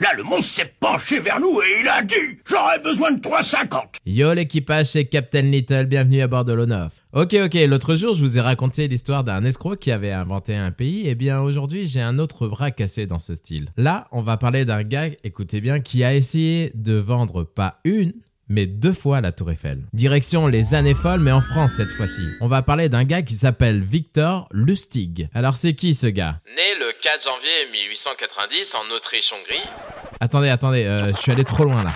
Là, le monstre s'est penché vers nous et il a dit J'aurais besoin de 3,50 Yo l'équipage, c'est Captain Little, bienvenue à bord de l'O9. Ok ok, l'autre jour je vous ai raconté l'histoire d'un escroc qui avait inventé un pays, et bien aujourd'hui j'ai un autre bras cassé dans ce style. Là, on va parler d'un gars, écoutez bien, qui a essayé de vendre pas une, mais deux fois la Tour Eiffel. Direction les années folles, mais en France cette fois-ci. On va parler d'un gars qui s'appelle Victor Lustig. Alors c'est qui ce gars? Né le 4 janvier 1890 en Autriche-Hongrie. Attendez, attendez, euh, je suis allé trop loin là.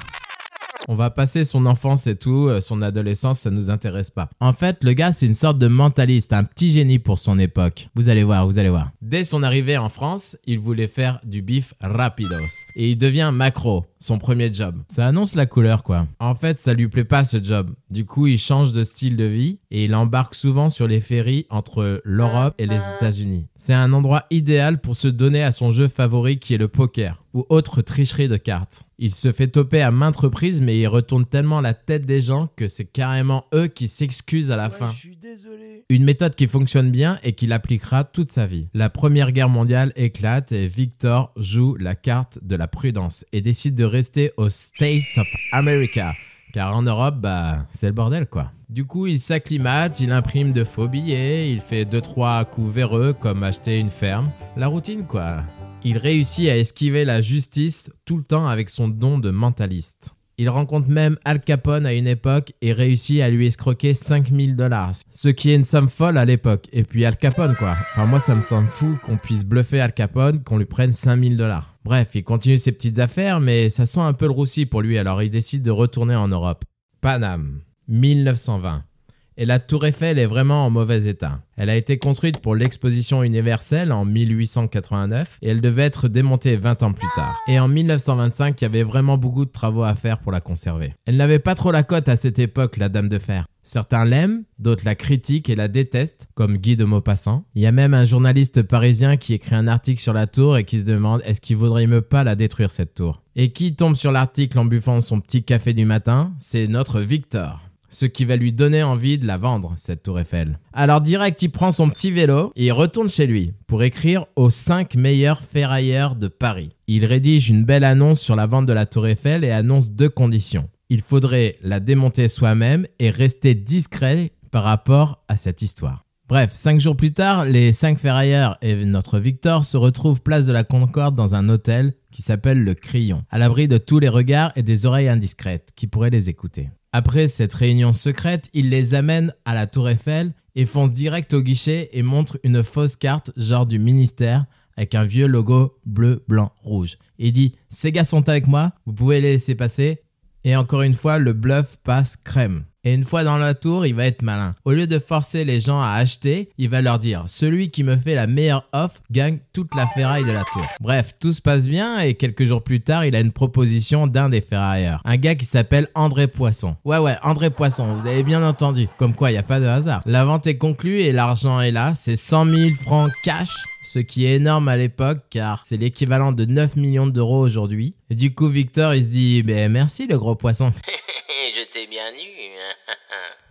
On va passer son enfance et tout, euh, son adolescence, ça nous intéresse pas. En fait, le gars, c'est une sorte de mentaliste, un petit génie pour son époque. Vous allez voir, vous allez voir. Dès son arrivée en France, il voulait faire du bif rapidos. Et il devient macro, son premier job. Ça annonce la couleur, quoi. En fait, ça lui plaît pas ce job. Du coup, il change de style de vie et il embarque souvent sur les ferries entre l'Europe et les États-Unis. C'est un endroit idéal pour se donner à son jeu favori qui est le poker ou autre tricherie de cartes. Il se fait toper à maintes reprises, mais il retourne tellement la tête des gens que c'est carrément eux qui s'excusent à la fin. Une méthode qui fonctionne bien et qu'il appliquera toute sa vie. La première guerre mondiale éclate et Victor joue la carte de la prudence et décide de rester aux States of America. Car en Europe, bah, c'est le bordel quoi. Du coup, il s'acclimate, il imprime de faux billets, il fait 2-3 coups véreux comme acheter une ferme. La routine quoi. Il réussit à esquiver la justice tout le temps avec son don de mentaliste. Il rencontre même Al Capone à une époque et réussit à lui escroquer 5000 dollars. Ce qui est une somme folle à l'époque. Et puis Al Capone quoi. Enfin moi ça me semble fou qu'on puisse bluffer Al Capone, qu'on lui prenne 5000 dollars. Bref, il continue ses petites affaires mais ça sent un peu le roussi pour lui alors il décide de retourner en Europe. Paname, 1920 et la tour Eiffel est vraiment en mauvais état. Elle a été construite pour l'exposition universelle en 1889 et elle devait être démontée 20 ans plus tard. Et en 1925, il y avait vraiment beaucoup de travaux à faire pour la conserver. Elle n'avait pas trop la cote à cette époque, la Dame de Fer. Certains l'aiment, d'autres la critiquent et la détestent, comme Guy de Maupassant. Il y a même un journaliste parisien qui écrit un article sur la tour et qui se demande est-ce qu'il vaudrait mieux pas la détruire cette tour? Et qui tombe sur l'article en buffant son petit café du matin? C'est notre Victor ce qui va lui donner envie de la vendre, cette tour Eiffel. Alors direct, il prend son petit vélo et il retourne chez lui pour écrire aux 5 meilleurs ferrailleurs de Paris. Il rédige une belle annonce sur la vente de la tour Eiffel et annonce deux conditions. Il faudrait la démonter soi-même et rester discret par rapport à cette histoire. Bref, cinq jours plus tard, les cinq ferrailleurs et notre Victor se retrouvent place de la Concorde dans un hôtel qui s'appelle le Crillon, à l'abri de tous les regards et des oreilles indiscrètes qui pourraient les écouter. Après cette réunion secrète, il les amène à la Tour Eiffel et fonce direct au guichet et montre une fausse carte genre du ministère avec un vieux logo bleu, blanc, rouge. Il dit Ces gars sont avec moi, vous pouvez les laisser passer. Et encore une fois, le bluff passe crème. Et une fois dans la tour, il va être malin. Au lieu de forcer les gens à acheter, il va leur dire celui qui me fait la meilleure offre gagne toute la ferraille de la tour. Bref, tout se passe bien et quelques jours plus tard, il a une proposition d'un des ferrailleurs. Un gars qui s'appelle André Poisson. Ouais ouais, André Poisson, vous avez bien entendu. Comme quoi, il n'y a pas de hasard. La vente est conclue et l'argent est là. C'est 100 000 francs cash ce qui est énorme à l'époque car c'est l'équivalent de 9 millions d'euros aujourd'hui. Et du coup, Victor, il se dit, ben merci le gros poisson. Je t'ai bien eu.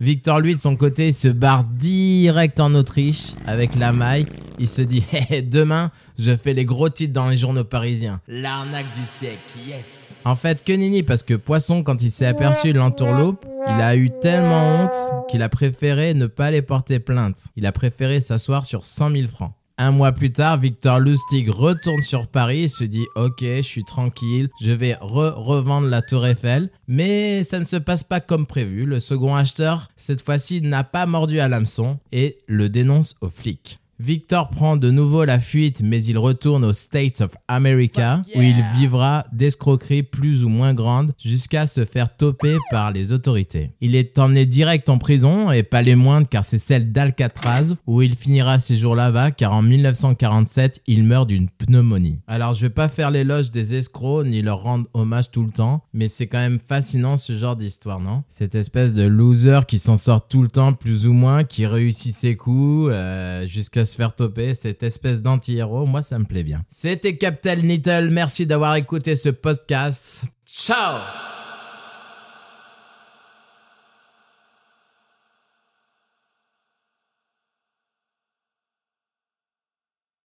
Victor, lui, de son côté, se barre direct en Autriche avec la maille. Il se dit, hé, demain, je fais les gros titres dans les journaux parisiens. L'arnaque du siècle, yes. En fait, que nini, parce que Poisson, quand il s'est aperçu de l'entourloupe, il a eu tellement honte qu'il a préféré ne pas aller porter plainte. Il a préféré s'asseoir sur 100 000 francs. Un mois plus tard, Victor Lustig retourne sur Paris et se dit Ok, je suis tranquille, je vais re-revendre la Tour Eiffel. Mais ça ne se passe pas comme prévu. Le second acheteur, cette fois-ci, n'a pas mordu à l'hameçon et le dénonce aux flics. Victor prend de nouveau la fuite, mais il retourne aux States of America, où il vivra d'escroqueries plus ou moins grandes jusqu'à se faire toper par les autorités. Il est emmené direct en prison, et pas les moindres car c'est celle d'Alcatraz, où il finira ses jours là-bas, car en 1947, il meurt d'une pneumonie. Alors je vais pas faire l'éloge des escrocs, ni leur rendre hommage tout le temps, mais c'est quand même fascinant ce genre d'histoire, non? Cette espèce de loser qui s'en sort tout le temps, plus ou moins, qui réussit ses coups, euh, jusqu'à se faire toper, cette espèce d'anti-héros, moi ça me plaît bien. C'était Captain Little, merci d'avoir écouté ce podcast. Ciao